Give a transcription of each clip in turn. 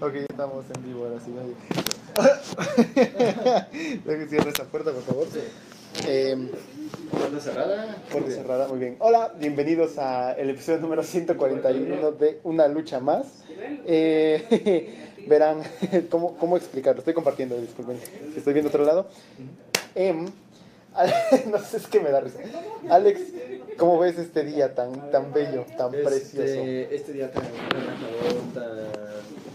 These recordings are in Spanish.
ok, estamos en vivo ahora sí. Deja que cierre esa puerta, por favor. Eh, ¿Puerta cerrada? puerta cerrada, muy bien. Hola, bienvenidos al episodio número 141 de Una Lucha Más. Eh, verán, ¿cómo, ¿cómo explicarlo? Estoy compartiendo, disculpen. Estoy viendo otro lado. Em, no sé, es que me da risa. Alex, ¿cómo ves este día tan, tan bello, tan precioso? Este, este día tan relajador, tan...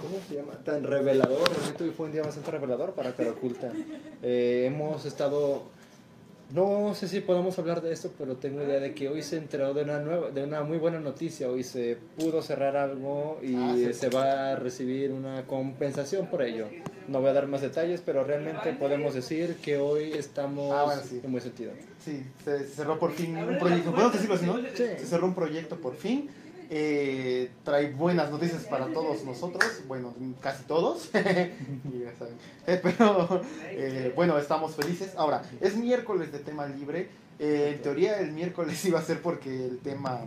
¿Cómo se llama? Tan revelador. Hoy fue un día bastante revelador para Cara Oculta. Eh, hemos estado... No sé si podemos hablar de esto, pero tengo idea de que hoy se enteró de una, nueva, de una muy buena noticia. Hoy se pudo cerrar algo y Ah, sí. se va a recibir una compensación por ello. No voy a dar más detalles, pero realmente podemos decir que hoy estamos Ah, bueno, sí. en buen sentido. Sí, se cerró por fin un proyecto. ¿Podemos decirlo así, no? Sí. Se cerró un proyecto por fin. Eh, trae buenas noticias para todos nosotros. Bueno, casi todos. Y ya saben. Eh, pero eh, bueno, estamos felices. Ahora, es miércoles de tema libre. Eh, en teoría el miércoles iba a ser porque el tema,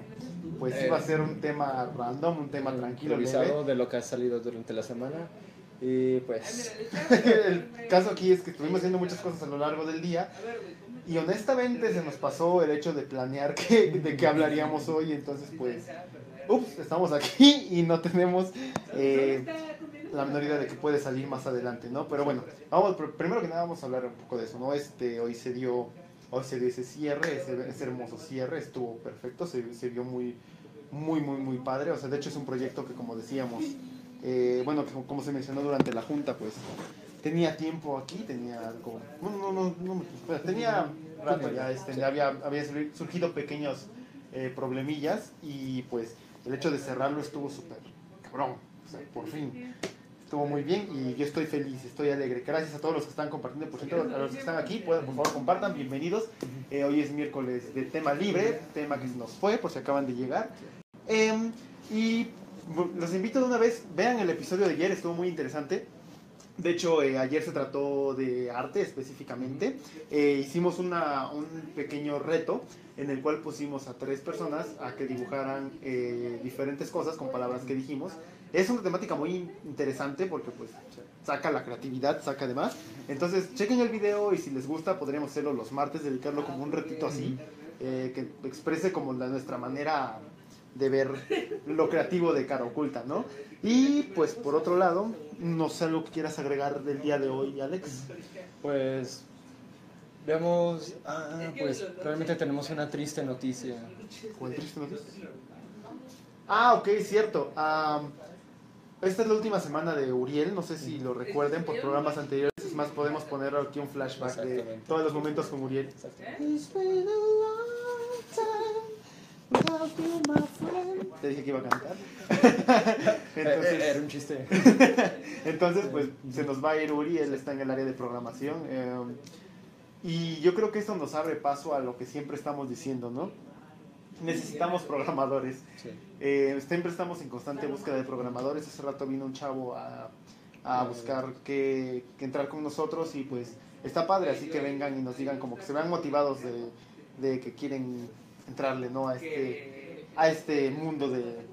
pues iba a ser un tema random, un tema tranquilo, leve. De lo que ha salido durante la semana. Y pues, el caso aquí es que estuvimos haciendo muchas cosas a lo largo del día y honestamente se nos pasó el hecho de planear que, de qué hablaríamos hoy, entonces pues, ups, estamos aquí y no tenemos eh, la menor idea de que puede salir más adelante, ¿no? Pero bueno, vamos, pr- primero que nada vamos a hablar un poco de eso, ¿no? Este, hoy se dio, hoy se dio ese cierre, ese, ese hermoso cierre, estuvo perfecto, se, se vio muy, muy, muy, muy padre, o sea, de hecho es un proyecto que como decíamos, eh, bueno, como se mencionó durante la junta, pues tenía tiempo aquí, tenía algo, no, no, no, no, espera, tenía rato ya, este, ya había, había sur- surgido pequeños eh, problemillas y pues el hecho de cerrarlo estuvo súper cabrón, o sea, por fin. Estuvo muy bien y yo estoy feliz, estoy alegre. Gracias a todos los que están compartiendo, por cierto, a los que están aquí, pueden, por favor compartan, bienvenidos. Eh, hoy es miércoles de tema libre, tema que nos fue, por si acaban de llegar. Em, y los invito de una vez, vean el episodio de ayer, estuvo muy interesante. De hecho, eh, ayer se trató de arte específicamente. Eh, hicimos una, un pequeño reto en el cual pusimos a tres personas a que dibujaran eh, diferentes cosas con palabras que dijimos. Es una temática muy interesante porque pues saca la creatividad, saca además. Entonces, chequen el video y si les gusta podríamos hacerlo los martes, dedicarlo como un retito así, eh, que exprese como la, nuestra manera de ver lo creativo de cara oculta, ¿no? Y pues por otro lado, no sé algo que quieras agregar del día de hoy, Alex. pues, veamos, ah, pues realmente tenemos una triste noticia. ¿Cuál triste noticia? Ah, ok, cierto. Am, esta es la última semana de Uriel, no sé si lo recuerden por programas anteriores. Es más, podemos poner aquí un flashback de todos los momentos con Uriel. Te dije que iba a cantar. Eh, eh, era Entonces, un chiste. entonces, pues se nos va a ir Uri, él está en el área de programación. eh, y yo creo que esto nos abre paso a lo que siempre estamos diciendo, ¿no? Necesitamos programadores. Eh, siempre estamos en constante búsqueda de programadores. Hace rato vino un chavo a, a buscar que, que entrar con nosotros y pues está padre, así que vengan y nos digan como que se vean motivados de, de que quieren entrarle ¿no? a, este, a este mundo de,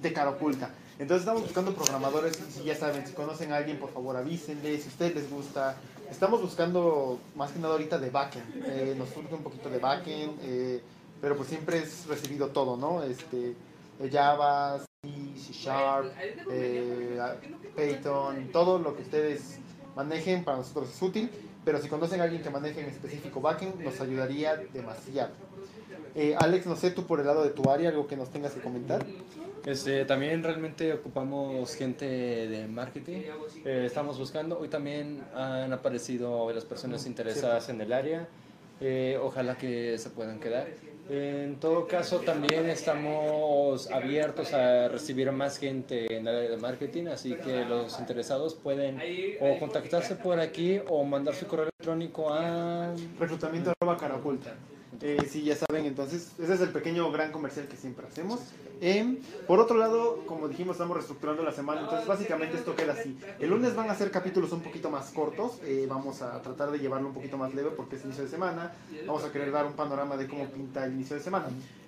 de cara oculta. Entonces estamos buscando programadores si ya saben, si conocen a alguien, por favor avísenle, si a ustedes les gusta. Estamos buscando más que nada ahorita de backend. Eh, nos surge un poquito de backend, eh, pero pues siempre es recibido todo, ¿no? Este, eh, Java, C, C Sharp, eh, Python, todo lo que ustedes manejen para nosotros es útil, pero si conocen a alguien que maneje en específico backend, nos ayudaría demasiado. Eh, Alex, no sé tú por el lado de tu área, algo que nos tengas que comentar. Este, también realmente ocupamos gente de marketing. Eh, estamos buscando. Hoy también han aparecido las personas interesadas en el área. Eh, ojalá que se puedan quedar. En todo caso, también estamos abiertos a recibir más gente en el área de marketing, así que los interesados pueden o contactarse por aquí o mandar su correo electrónico a... Reclutamiento arroba cara oculta. Eh, sí, ya saben, entonces ese es el pequeño gran comercial que siempre hacemos. Eh, por otro lado, como dijimos, estamos reestructurando la semana, entonces básicamente esto queda así. El lunes van a ser capítulos un poquito más cortos, eh, vamos a tratar de llevarlo un poquito más leve porque es inicio de semana, vamos a querer dar un panorama de cómo pinta el inicio de semana.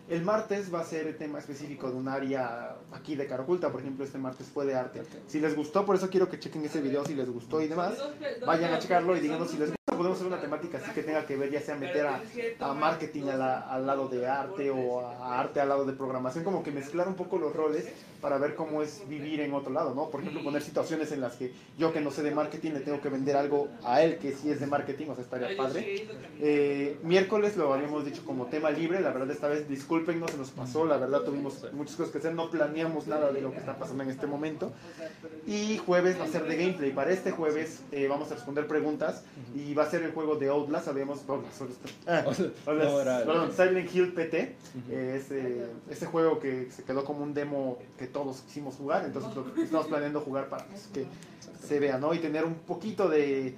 El martes va a ser el tema específico de un área aquí de Caraculta, por ejemplo, este martes fue de arte. Si les gustó, por eso quiero que chequen ese video si les gustó y demás, vayan a checarlo y díganos si les gusta. Podemos hacer una temática así que tenga que ver, ya sea meter a, a marketing a la- al lado de arte o a arte al lado de programación, como que mezclar un poco los roles para ver cómo es vivir en otro lado, ¿no? Por ejemplo, poner situaciones en las que yo que no sé de marketing le tengo que vender algo a él que sí es de marketing, o sea, estaría padre. Eh, miércoles lo habíamos dicho como tema libre, la verdad esta vez disculpen, no se nos pasó, la verdad tuvimos muchas cosas que hacer, no planeamos nada de lo que está pasando en este momento. Y jueves va a ser de gameplay, para este jueves eh, vamos a responder preguntas y va a ser el juego de Outlast, habíamos... Outlast, ah, Outlast, perdón, Silent Hill PT, Ujú. eh, ese, ese juego que se quedó como un demo que todos quisimos jugar, entonces lo estamos planeando jugar para pues, que se vea, ¿no? Y tener un poquito de,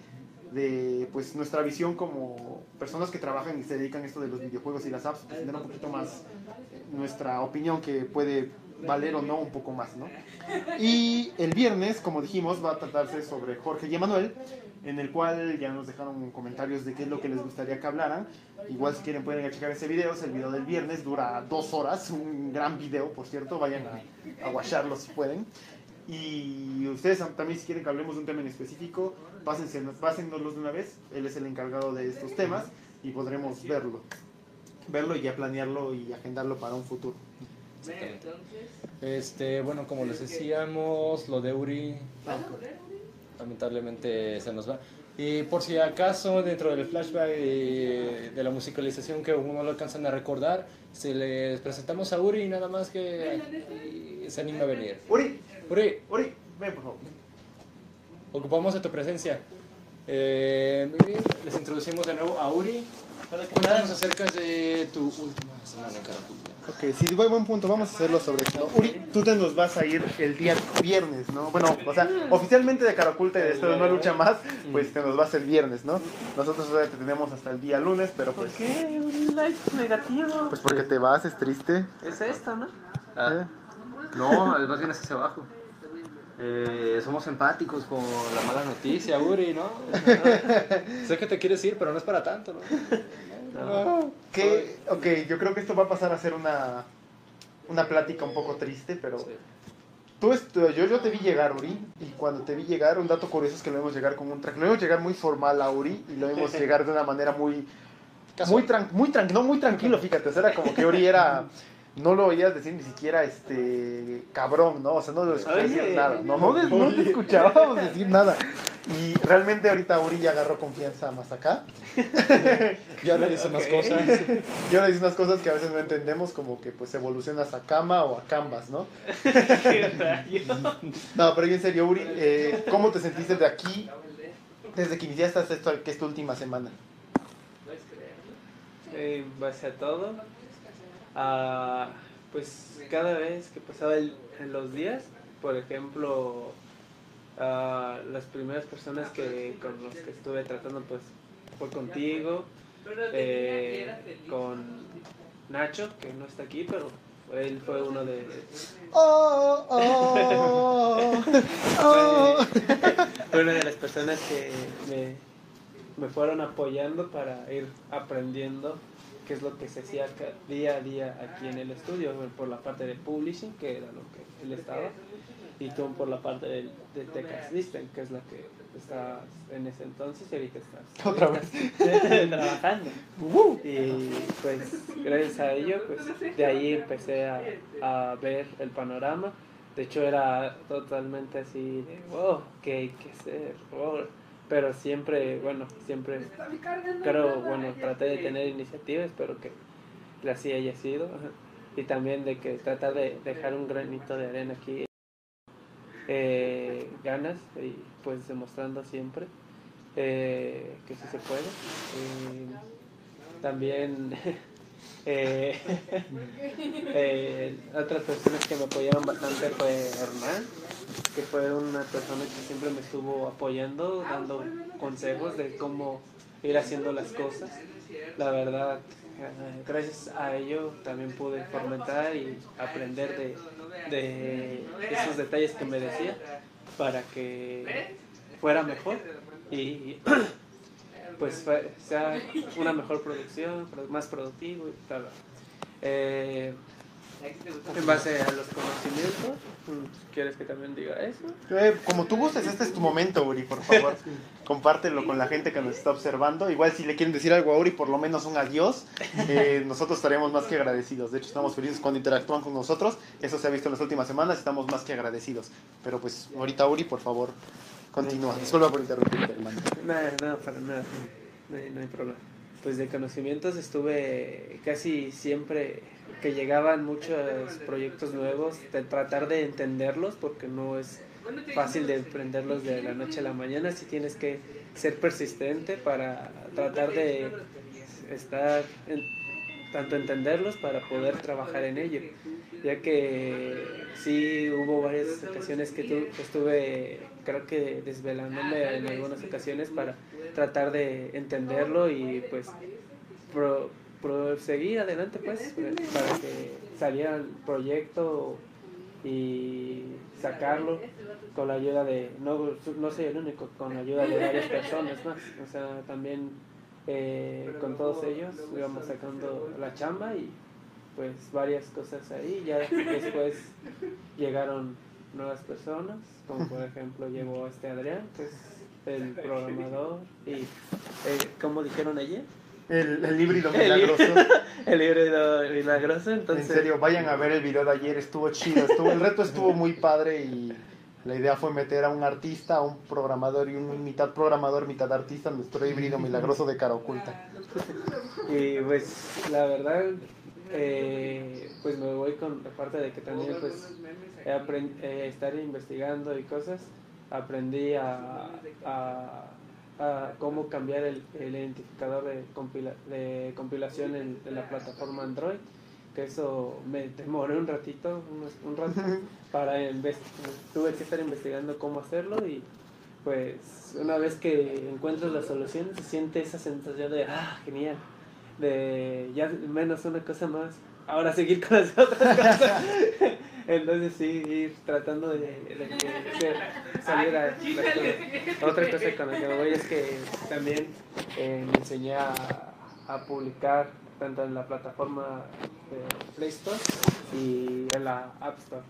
de pues nuestra visión como personas que trabajan y se dedican a esto de los videojuegos y las apps, pues, tener un poquito más eh, nuestra opinión que puede valer o no un poco más, ¿no? Y el viernes, como dijimos, va a tratarse sobre Jorge y Emanuel, en el cual ya nos dejaron comentarios de qué es lo que les gustaría que hablaran. Igual si quieren pueden checar ese video, es el video del viernes, dura dos horas, un gran video, por cierto, vayan a, a watcharlo si pueden. Y ustedes también si quieren que hablemos de un tema en específico, pásense, pásennoslos de una vez, él es el encargado de estos temas y podremos verlo. Verlo y ya planearlo y agendarlo para un futuro. Este, bueno, como les decíamos, lo de Uri lamentablemente se nos va. Y por si acaso, dentro del flashback de, de la musicalización que uno lo alcanzan a recordar, se les presentamos a Uri y nada más que se anima a venir. Uri, Uri, Uri, ven por favor. ocupamos de tu presencia. Eh, muy bien, les introducimos de nuevo a Uri. Cuéntanos acerca de tu última semana en Caraculta. Ok, sí, buen, buen punto, vamos a hacerlo sobre esto. Uri, tú te nos vas a ir el día viernes, ¿no? Bueno, o sea, oficialmente de Caraculta y de esto de No Lucha Más, pues te nos vas el viernes, ¿no? Nosotros te tenemos hasta el día lunes, pero ¿Por pues... qué? Un like negativo. Pues porque te vas, es triste. Es esto, ¿no? ¿eh? No, más bien es hacia abajo. Eh, somos empáticos con la mala noticia, Uri, ¿no? sé que te quieres ir, pero no es para tanto, ¿no? Que, ok, yo creo que esto va a pasar a ser una, una plática un poco triste, pero... Sí. Tú yo, yo te vi llegar, Uri, y cuando te vi llegar, un dato curioso es que lo vimos llegar con un track. Lo vimos llegar muy formal a Uri y lo vimos llegar de una manera muy, muy, tran muy tranquilo, no muy tranquilo, fíjate, o sea, era como que Uri era, no lo oías decir ni siquiera, este, cabrón, ¿no? O sea, no lo escuchabas nada, no, no, no te escuchábamos decir nada. Y realmente ahorita Uri ya agarró confianza más acá. Ya le dice más Ok. cosas. Y ahora dice unas cosas que a veces no entendemos, como que pues evolucionas a cama o a canvas, ¿no? No, pero en serio, Uri, eh, ¿cómo te sentiste de aquí, desde que iniciaste hasta esto, que esta última semana? En base a todo, pues cada vez que pasaba el- en los días, por ejemplo, ah, las primeras personas que con los que estuve tratando, pues fue contigo, eh, con Nacho, que no está aquí, pero él fue uno de, Oh, oh, oh. fue una de las personas que me, me fueron apoyando para ir aprendiendo qué es lo que se hacía día a día aquí en el estudio, por la parte de publishing, que era lo que él estaba, y tú por la parte de, de Tech System, que es la que estás en ese entonces y ahorita estás Otra vez. trabajando. Uh, Y pues gracias a ello, pues de ahí empecé a, a ver el panorama. De hecho era totalmente así de, wow, ¿qué hay que hacer? Wow. Pero siempre, bueno, siempre, creo, bueno, traté de tener iniciativa, espero que así haya sido. Y también de que tratar de dejar un granito de arena aquí. Eh, ganas y pues demostrando siempre eh, que sí se puede. Eh, también eh, eh, otras personas que me apoyaron bastante fue Hernán, que fue una persona que siempre me estuvo apoyando, dando consejos de cómo ir haciendo las cosas. La verdad, gracias a ello también pude fomentar y aprender de, de esos detalles que me decía para que fuera mejor pues sea una mejor producción, más productivo y tal. Eh, en base a los conocimientos, ¿quieres que también diga eso? Eh, como tú gustes, este es tu momento, Uri, por favor. Compártelo con la gente que nos está observando. Igual si le quieren decir algo a Uri, por lo menos un adiós, eh, nosotros estaremos más que agradecidos. De hecho, estamos felices cuando interactúan con nosotros. Eso se ha visto en las últimas semanas, estamos más que agradecidos. Pero pues ahorita, Uri, por favor, continúa. Disculpa por interrumpirte, hermano. No, no, para nada. no hay problema. Pues de conocimientos estuve casi siempre que llegaban muchos proyectos nuevos, de tratar de entenderlos, porque no es fácil de aprenderlos de la noche a la mañana, si tienes que ser persistente para tratar de estar, tanto entenderlos para poder trabajar en ello, ya que sí hubo varias ocasiones que, tu, estuve, creo que desvelándome en algunas ocasiones para tratar de entenderlo y pues seguir adelante pues para que saliera el proyecto y sacarlo con la ayuda de no, no soy el único con la ayuda de varias personas más. O sea también eh, con todos ellos íbamos sacando la chamba y pues varias cosas ahí. Ya después llegaron nuevas personas como por ejemplo llegó este Adrián que es el programador y eh, como dijeron ayer el, el híbrido milagroso. el híbrido milagroso, entonces... En serio, vayan a ver el video de ayer, estuvo chido. Estuvo, el reto estuvo muy padre y la idea fue meter a un artista, a un programador y un mitad programador, mitad artista, nuestro híbrido milagroso de cara oculta. Y pues, la verdad, eh, pues me voy con la parte de que también pues eh, estar investigando y cosas, aprendí a cómo cambiar el, identificador de, de compilación en, la plataforma Android que eso me demoré un ratito, un, rato, para tuve que estar investigando cómo hacerlo y pues una vez que encuentras la solución se siente esa sensación de, ah, genial, de ya menos una cosa más, ahora seguir con las otras cosas. Entonces sí, ir tratando de, que saliera Otra cosa con la que me voy es que también eh, me enseñé a, publicar tanto en la plataforma de Play Store y en la App Store.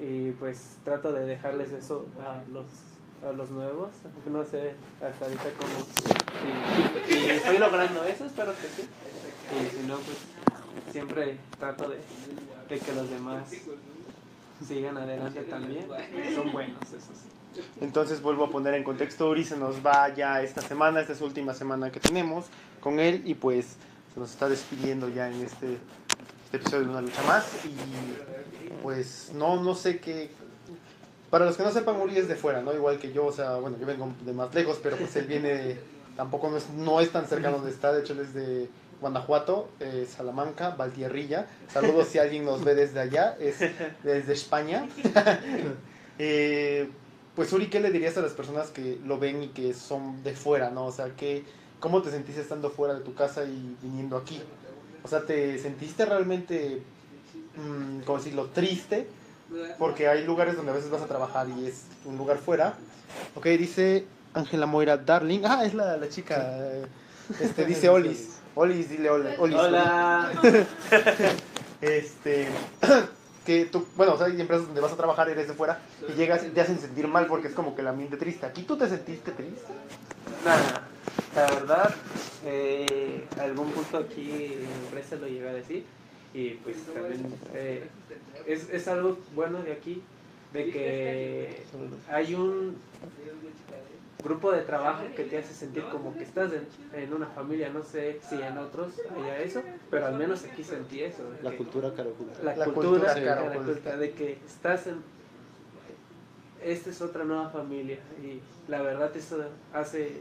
Y, pues trato de dejarles eso a los a los nuevos, no sé hasta ahorita cómo si, estoy logrando eso, espero que sí. Y si no, pues siempre trato de, de que los demás sigan adelante también. Son buenos esos. Entonces vuelvo a poner en contexto, Uri se nos va ya esta semana, esta es la última semana que tenemos con él y pues se nos está despidiendo ya en este, este episodio de Una Lucha Más y pues no, no sé qué... Para los que no sepan, Uri es de fuera, ¿no? Igual que yo, o sea, bueno, yo vengo de más lejos, pero pues él viene, tampoco no es, tan cercano donde está, de hecho él es de Guanajuato, eh, Salamanca, Valtierrilla. Saludos si alguien nos ve desde allá, es desde España. Eh, pues Uri, ¿qué le dirías a las personas que lo ven y que son de fuera, no? O sea, ¿qué, ¿cómo te sentiste estando fuera de tu casa y viniendo aquí? O sea, ¿te sentiste realmente, mmm, ¿cómo decirlo?, triste? Porque hay lugares donde a veces vas a trabajar y es un lugar fuera. Ok, dice Ángela Moira Darling. Ah, es la, la chica. Este, dice Olis. Olis, dile hola. hola. este. que tú, bueno, o sea, hay empresas donde vas a trabajar, eres de fuera, y llegas y te hacen sentir mal porque es como que el ambiente triste. ¿Aquí tú te sentiste triste? Nada, la verdad, eh, algún punto aquí en la empresa lo llegué a decir, y pues también eh, es, es algo bueno de aquí, de que hay un grupo de trabajo que te hace sentir como que estás en, una familia, no sé si en otros haya eso, pero al menos aquí sentí eso. La cultura caro La, cultura, cultura de que estás en... Esta es otra nueva familia y la verdad eso hace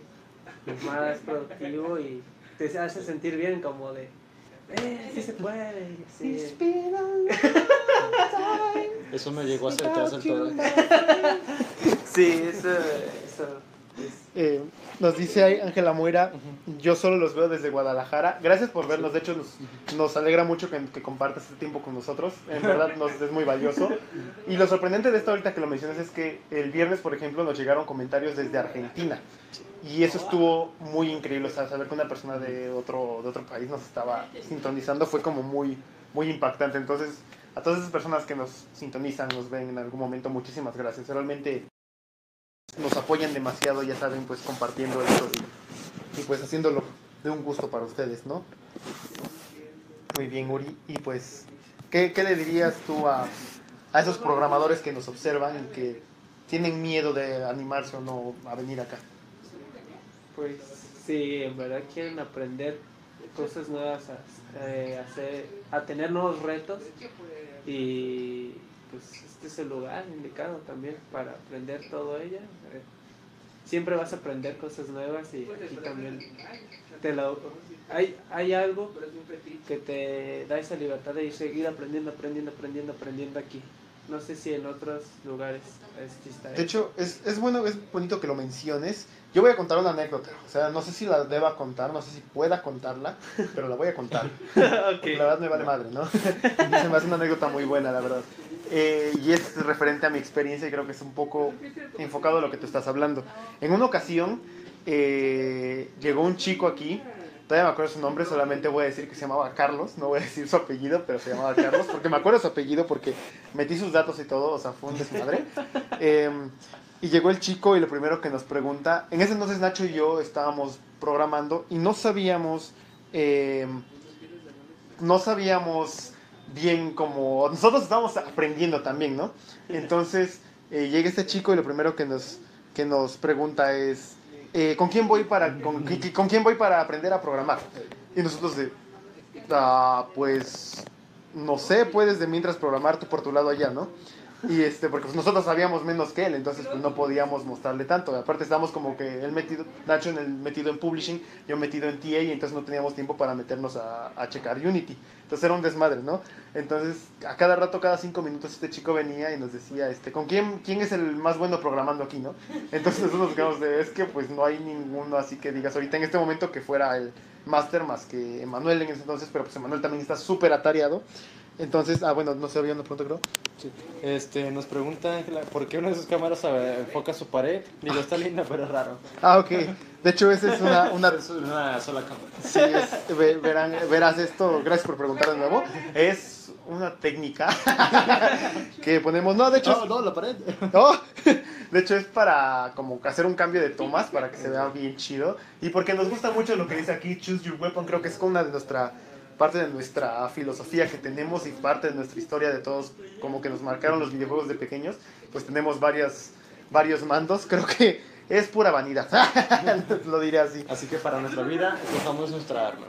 más productivo y te hace sentir bien como de... Eh, sí se puede. Sí. Eso me llegó a hacer atrás todo. Sí, eso, eso eh, Nos dice ahí Ángela Muera, yo solo los veo desde Guadalajara. Gracias por vernos, de hecho nos, nos alegra mucho que, que compartas este tiempo con nosotros. En verdad nos, es muy valioso. Y lo sorprendente de esto ahorita que lo mencionas es que el viernes, por ejemplo, nos llegaron comentarios desde Argentina. Y eso estuvo muy increíble, o sea, saber que una persona de otro, de otro país nos estaba sintonizando fue como muy, muy impactante. Entonces, a todas esas personas que nos sintonizan, nos ven en algún momento, muchísimas gracias. Realmente nos apoyan demasiado, ya saben, pues compartiendo esto y, pues haciéndolo de un gusto para ustedes, ¿no? Muy bien, Uri. Y pues, ¿qué, le dirías tú a, a esos programadores que nos observan y que tienen miedo de animarse o no a venir acá? Pues si en verdad quieren aprender cosas nuevas, a, eh, hacer, a tener nuevos retos y pues este es el lugar indicado también para aprender todo ello. Eh, siempre vas a aprender cosas nuevas y aquí también te lo, hay, hay algo que te da esa libertad de ir seguir aprendiendo, aprendiendo, aprendiendo, aprendiendo aquí. No sé si en otros lugares exista De hecho, es, es bueno, es bonito que lo menciones. Yo voy a contar una anécdota. O sea, no sé si la deba contar, no sé si pueda contarla, pero la voy a contar. Porque La verdad me vale madre, ¿no? Se me hace una anécdota muy buena, la verdad. Eh, y es referente a mi experiencia y creo que es un poco enfocado a lo que tú estás hablando. En una ocasión eh, llegó un chico aquí, todavía me acuerdo su nombre, solamente voy a decir que se llamaba Carlos, no voy a decir su apellido, pero se llamaba Carlos, porque me acuerdo su apellido porque metí sus datos y todo, o sea, fue un desmadre. Eh, y llegó el chico y lo primero que nos pregunta, en ese entonces Nacho y yo estábamos programando y no sabíamos, eh, no sabíamos bien como, nosotros estábamos aprendiendo también, ¿no? Entonces eh, llega este chico y lo primero que nos, que nos pregunta es, eh, ¿con, quién voy para, con, ¿con quién voy para aprender a programar? Y nosotros de, "Ah, pues, no sé, puedes de mientras programar tú por tu lado allá, ¿no? Y este, porque pues nosotros sabíamos menos que él, entonces pues no podíamos mostrarle tanto. Aparte estábamos como que él metido, Nacho en el, metido en publishing, yo metido en TA y entonces no teníamos tiempo para meternos a, a checar Unity. Entonces era un desmadre, ¿no? Entonces a cada rato, cada cinco minutos este chico venía y nos decía, este, ¿con quién, quién es el más bueno programando aquí, no? Entonces nosotros nos quedamos de, es que pues no hay ninguno así que digas ahorita en este momento que fuera el máster más que Emanuel en ese entonces, pero pues Emanuel también está súper atareado. Entonces, ah, bueno, no se había una pregunta, creo. Sí. Este, nos pregunta Ángela, ¿por qué una de sus cámaras enfoca su pared? Digo, está linda, pero es raro. Ah, ok. De hecho, esa es una, una, una sola cámara. Sí, es- ve- verán, verás esto, gracias por preguntar de nuevo. Es una técnica que ponemos, no, de hecho, No, no, la pared. no, de hecho es para como hacer un cambio de tomas para que se vea bien chido y porque nos gusta mucho lo que dice aquí Choose Your Weapon, creo que es una de nuestra parte de nuestra filosofía que tenemos y parte de nuestra historia de todos como que nos marcaron los videojuegos de pequeños, pues tenemos varias varios mandos, creo que es pura vanidad. lo diré así. Así que para nuestra vida, escojamos nuestra arma.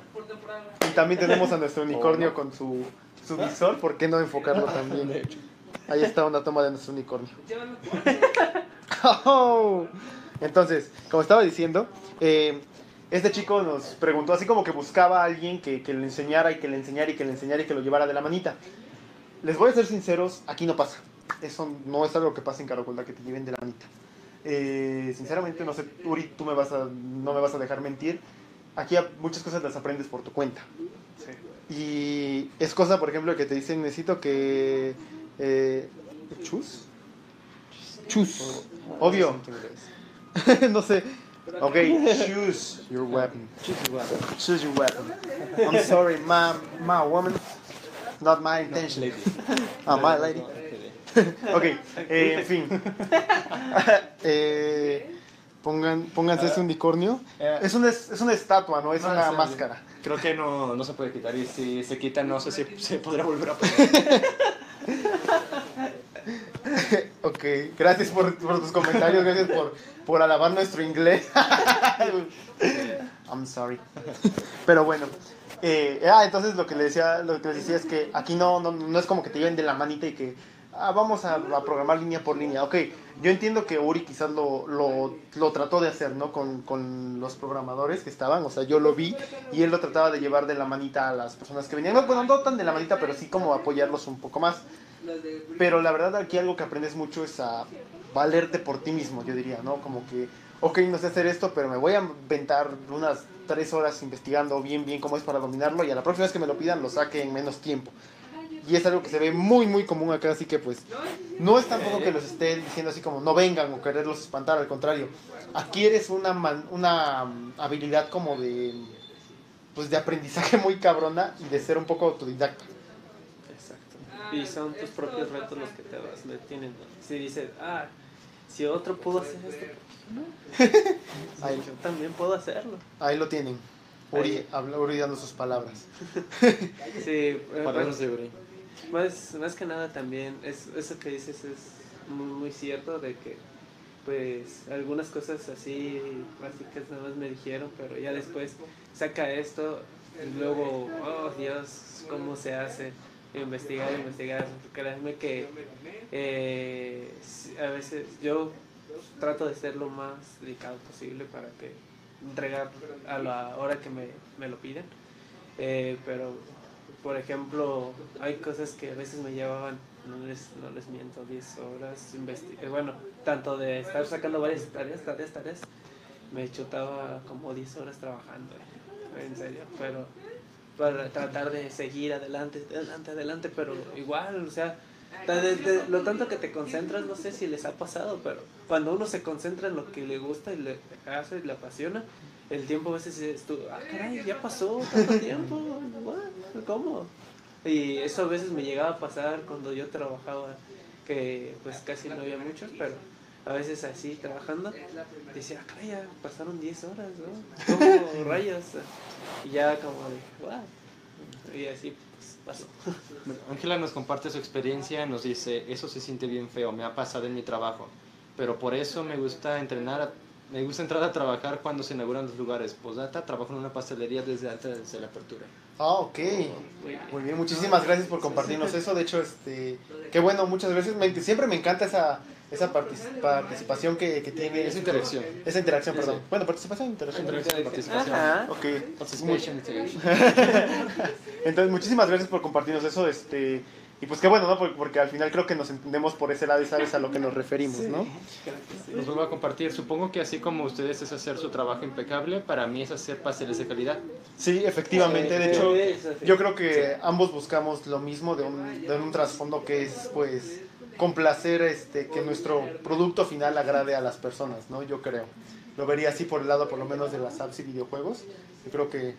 Y también tenemos a nuestro unicornio con su, su visor, ¿por qué no enfocarlo también? Ahí está una toma de nuestro unicornio. Oh. Entonces, como estaba diciendo, eh, este chico nos preguntó así como que buscaba a alguien que, que le enseñara y que le enseñara y que le enseñara y que lo llevara de la manita. Les voy a ser sinceros, aquí no pasa. Eso no es algo que pasa en Caracolda, que te lleven de la manita. Eh, sinceramente, no sé, Uri, tú me vas a, no me vas a dejar mentir. Aquí muchas cosas las aprendes por tu cuenta. Y es cosa, por ejemplo, que te dicen, necesito que... Eh, ¿Chus? Chus. Obvio. no sé. Ok, choose your weapon. Choose your weapon. I'm sorry, my, my woman. Not my intention. Ah, my lady. Ok, eh, en fin. Eh, pongan, pónganse ese unicornio. Eh, Es una, es una estatua, no es No, una máscara. Creo que no, no se puede quitar y si se quita no sé si se podrá volver a poner. Ok, gracias por, tus comentarios, gracias por, por alabar nuestro inglés. I'm sorry. Pero bueno. eh, ah, entonces lo que, le decía, lo que les decía es que aquí no, no, no es como que te lleven de la manita y que ah, vamos a, programar línea por línea. Ok, yo entiendo que Uri quizás lo, lo, lo trató de hacer, ¿no? Con, con los programadores que estaban, o sea, yo lo vi y él lo trataba de llevar de la manita a las personas que venían. No, bueno, no tan de la manita, pero sí como apoyarlos un poco más. Pero la verdad aquí algo que aprendes mucho es a valerte por ti mismo, yo diría, ¿no? Como que, ok, no sé hacer esto, pero me voy a inventar unas tres horas investigando bien, bien cómo es para dominarlo y a la próxima vez que me lo pidan lo saque en menos tiempo. Y es algo que se ve muy, muy común acá, así que pues no es tampoco que los esté diciendo así como no vengan o quererlos espantar, al contrario, adquieres una, man- una mm, habilidad como de, pues de aprendizaje muy cabrona y de ser un poco autodidacta. Exacto. Y son tus propios retos los que te vas metiendo. Si dices, ah, si otro pudo hacer esto, ¿por qué no? Ahí, Yo también puedo hacerlo. ahí lo tienen. Uri, Ahí. habla- Uri dando sus palabras. Sí, eh, Palabras de Uri. Más, más que nada también, es, eso que dices es muy, muy cierto de que pues algunas cosas así básicas nada más me dijeron, pero ya después saca esto y luego, oh Dios, ¿cómo se hace? Investigar, investigar. Créanme que eh, a veces yo trato de ser lo más dedicado posible para que entregar a la hora que me, me lo piden. Eh, pero, por ejemplo, hay cosas que a veces me llevaban, no les, no les miento, 10 horas. bueno, tanto de estar sacando varias tareas, tareas, tareas, me chutaba como 10 horas trabajando, eh, en serio, pero para tratar de seguir adelante, adelante, adelante, pero igual, o sea, lo tanto que te concentras, no sé si les ha pasado, pero cuando uno se concentra en lo que le gusta y le hace y le apasiona, el tiempo a veces es tú, ah, caray, ya pasó tanto tiempo, what? ¿cómo? Y eso a veces me llegaba a pasar cuando yo trabajaba, que pues casi no había muchos, pero a veces así trabajando, decía, ah, caray, ya pasaron 10 horas, ¿no? ¿Cómo rayos? Y ya como de, what? Y así pues, pasó. Ángela nos comparte su experiencia, nos dice, eso se siente bien feo, me ha pasado en mi trabajo, pero por eso me gusta entrenar, me gusta entrar a trabajar cuando se inauguran los lugares. Posdata, trabajo en una pastelería desde antes de la apertura. Ah, ok. Muy bien, muchísimas gracias por compartirnos eso. De hecho, este, qué bueno, muchas veces, me- siempre me encanta esa, esa partic- participación que, que tiene. Esa interacción. Esa interacción, perdón. Bueno, participación, interacción. Interacción y participación. Ajá. Ok. Entonces, muchísimas gracias por compartirnos eso. Este, y pues qué bueno, ¿no? Porque, porque al final creo que nos entendemos por ese lado y sabes a lo que nos referimos, ¿no? Creo que sí. Nos vuelvo a compartir. Supongo que así como ustedes es hacer su trabajo impecable, para mí es hacer pasteles de calidad. Sí, efectivamente. De Sí, hecho, sí. yo creo que ambos buscamos lo mismo de un, de un trasfondo que es, pues, complacer este, que nuestro producto final agrade a las personas, ¿no? Yo creo. Lo vería así por el lado, por lo menos, de las apps y videojuegos. Yo creo que,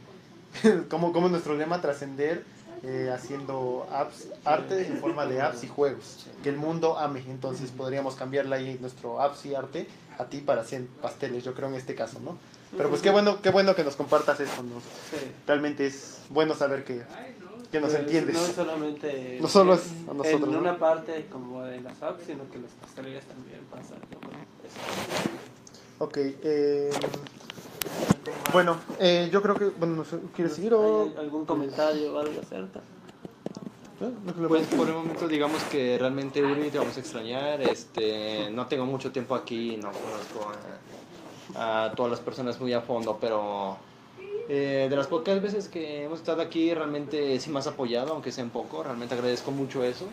como, como nuestro lema, trascender eh, haciendo apps, arte en forma de apps y juegos. Que el mundo ame. Entonces, podríamos cambiarle ahí nuestro apps y arte a ti para hacer pasteles, yo creo, en este caso, ¿no? Pero pues qué bueno, qué bueno que nos compartas eso, ¿no? Realmente es bueno saber que, que nos Pues, entiendes. No solamente No solo es a nosotros, en ¿no? una parte como de las apps, sino que las pastelerías también pasan. ¿no? Eso. Ok, eh, bueno, eh, yo creo que, bueno, no sé, ¿quieres seguir o...? ¿Hay algún comentario o algo acerca? ¿Eh? ¿No que lo Pues por el momento digamos que realmente Uri te vamos a extrañar. Este, no tengo mucho tiempo aquí, no conozco a, a todas las personas muy a fondo, pero eh, de las pocas veces que hemos estado aquí realmente sí me has apoyado, aunque sea un poco. Realmente agradezco mucho eso.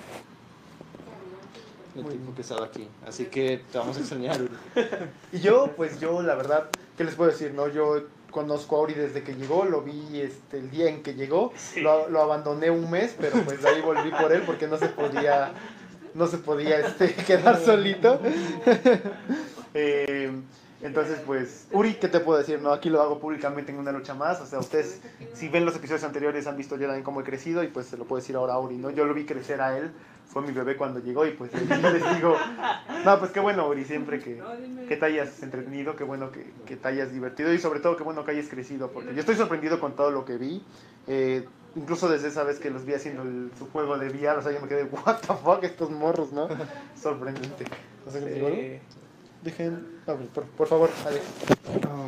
El tiempo que he estado aquí. Así que te vamos a extrañar, Uri. Y yo, pues yo, la verdad, ¿qué les puedo decir? no Yo conozco a Uri desde que llegó, lo vi este, el día en que llegó, lo, lo abandoné un mes, pero pues de ahí volví por él porque no se podía, no se podía este, quedar solito. Eh, entonces, pues, Uri, ¿qué te puedo decir? No, aquí lo hago públicamente en una lucha más. O sea, ustedes, si ven los episodios anteriores, han visto yo también cómo he crecido y pues se lo puedo decir ahora a Uri, ¿no? Yo lo vi crecer a él, fue mi bebé cuando llegó y pues yo les digo, no, pues qué bueno, Uri, siempre que, que te hayas entretenido, qué bueno que, que te hayas divertido y sobre todo qué bueno que hayas crecido, porque yo estoy sorprendido con todo lo que vi. Eh, incluso desde esa vez que los vi haciendo el- su juego de VR, o sea, yo me quedé, what the fuck, estos morros, ¿no? Sorprendente. Digo, ¿no? Eh, Dejen, por, por favor,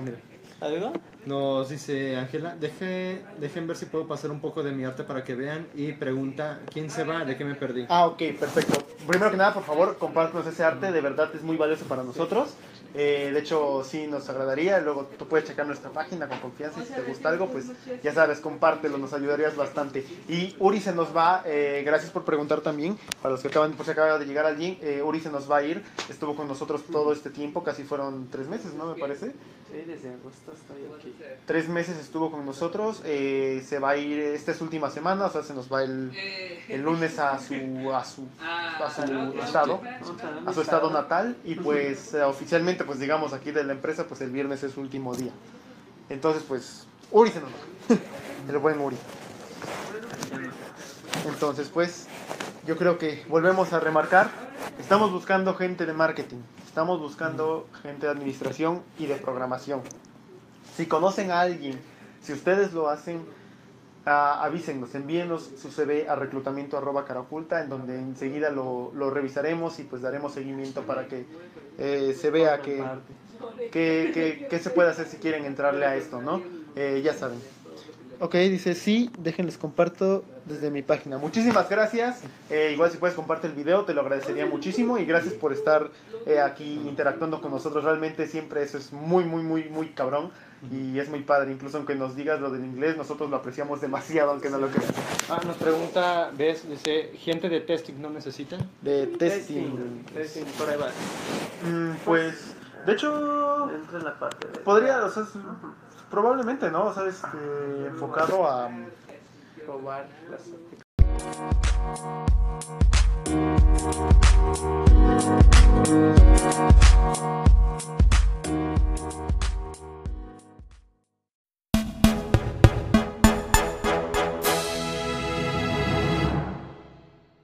mira. ¿Algo? Nos dice Ángela, deje, dejen ver si puedo pasar un poco de mi arte para que vean y pregunta, ¿quién se va? ¿De qué me perdí? Ah, ok, perfecto. Primero que nada, por favor, compártanos ese arte, de verdad es muy valioso para nosotros. Eh, de hecho, sí nos agradaría. Luego tú puedes checar nuestra página con confianza y si te gusta algo, pues ya sabes, compártelo, nos ayudarías bastante. Y Uri se nos va, eh, gracias por preguntar también, para los que acaban, por si acaba de llegar alguien, eh, Uri se nos va a ir, estuvo con nosotros todo este tiempo, casi fueron tres meses, ¿no? Me parece. Sí, desde agosto estoy aquí. Tres meses estuvo con nosotros, eh, se va a ir esta es última semana, o sea, se nos va el, el lunes a su, a su, a su estado, a su estado natal, y pues eh, oficialmente, pues digamos aquí de la empresa, pues el viernes es su último día. Entonces, pues, Uri se va, el buen Uri. Entonces, pues, yo creo que volvemos a remarcar, estamos buscando gente de marketing, estamos buscando gente de administración y de programación. Si conocen a alguien, si ustedes lo hacen, ah, avísenos, envíenos su CV a reclutamiento arroba en donde enseguida lo, lo revisaremos y pues daremos seguimiento para que eh, se vea que, que, que- se puede hacer si quieren entrarle a esto, ¿no? Eh, ya saben. Ok, dice sí, déjenles comparto desde mi página. Muchísimas gracias. Eh, igual si puedes comparte el video, te lo agradecería muchísimo. Y gracias por estar aquí interactuando con nosotros. Realmente siempre eso es muy, muy, muy, muy cabrón y es muy padre, incluso aunque nos digas lo del inglés, nosotros lo apreciamos demasiado, aunque no lo creas. Ah, nos pregunta, ¿ves? Dice, ¿gente de testing no necesita? De testing. Testing, por ahí mm, pues, de hecho, Entra en la parte de podría, o sea, probablemente, ¿no? O sea, este, enfocado a... Mm, Probar las.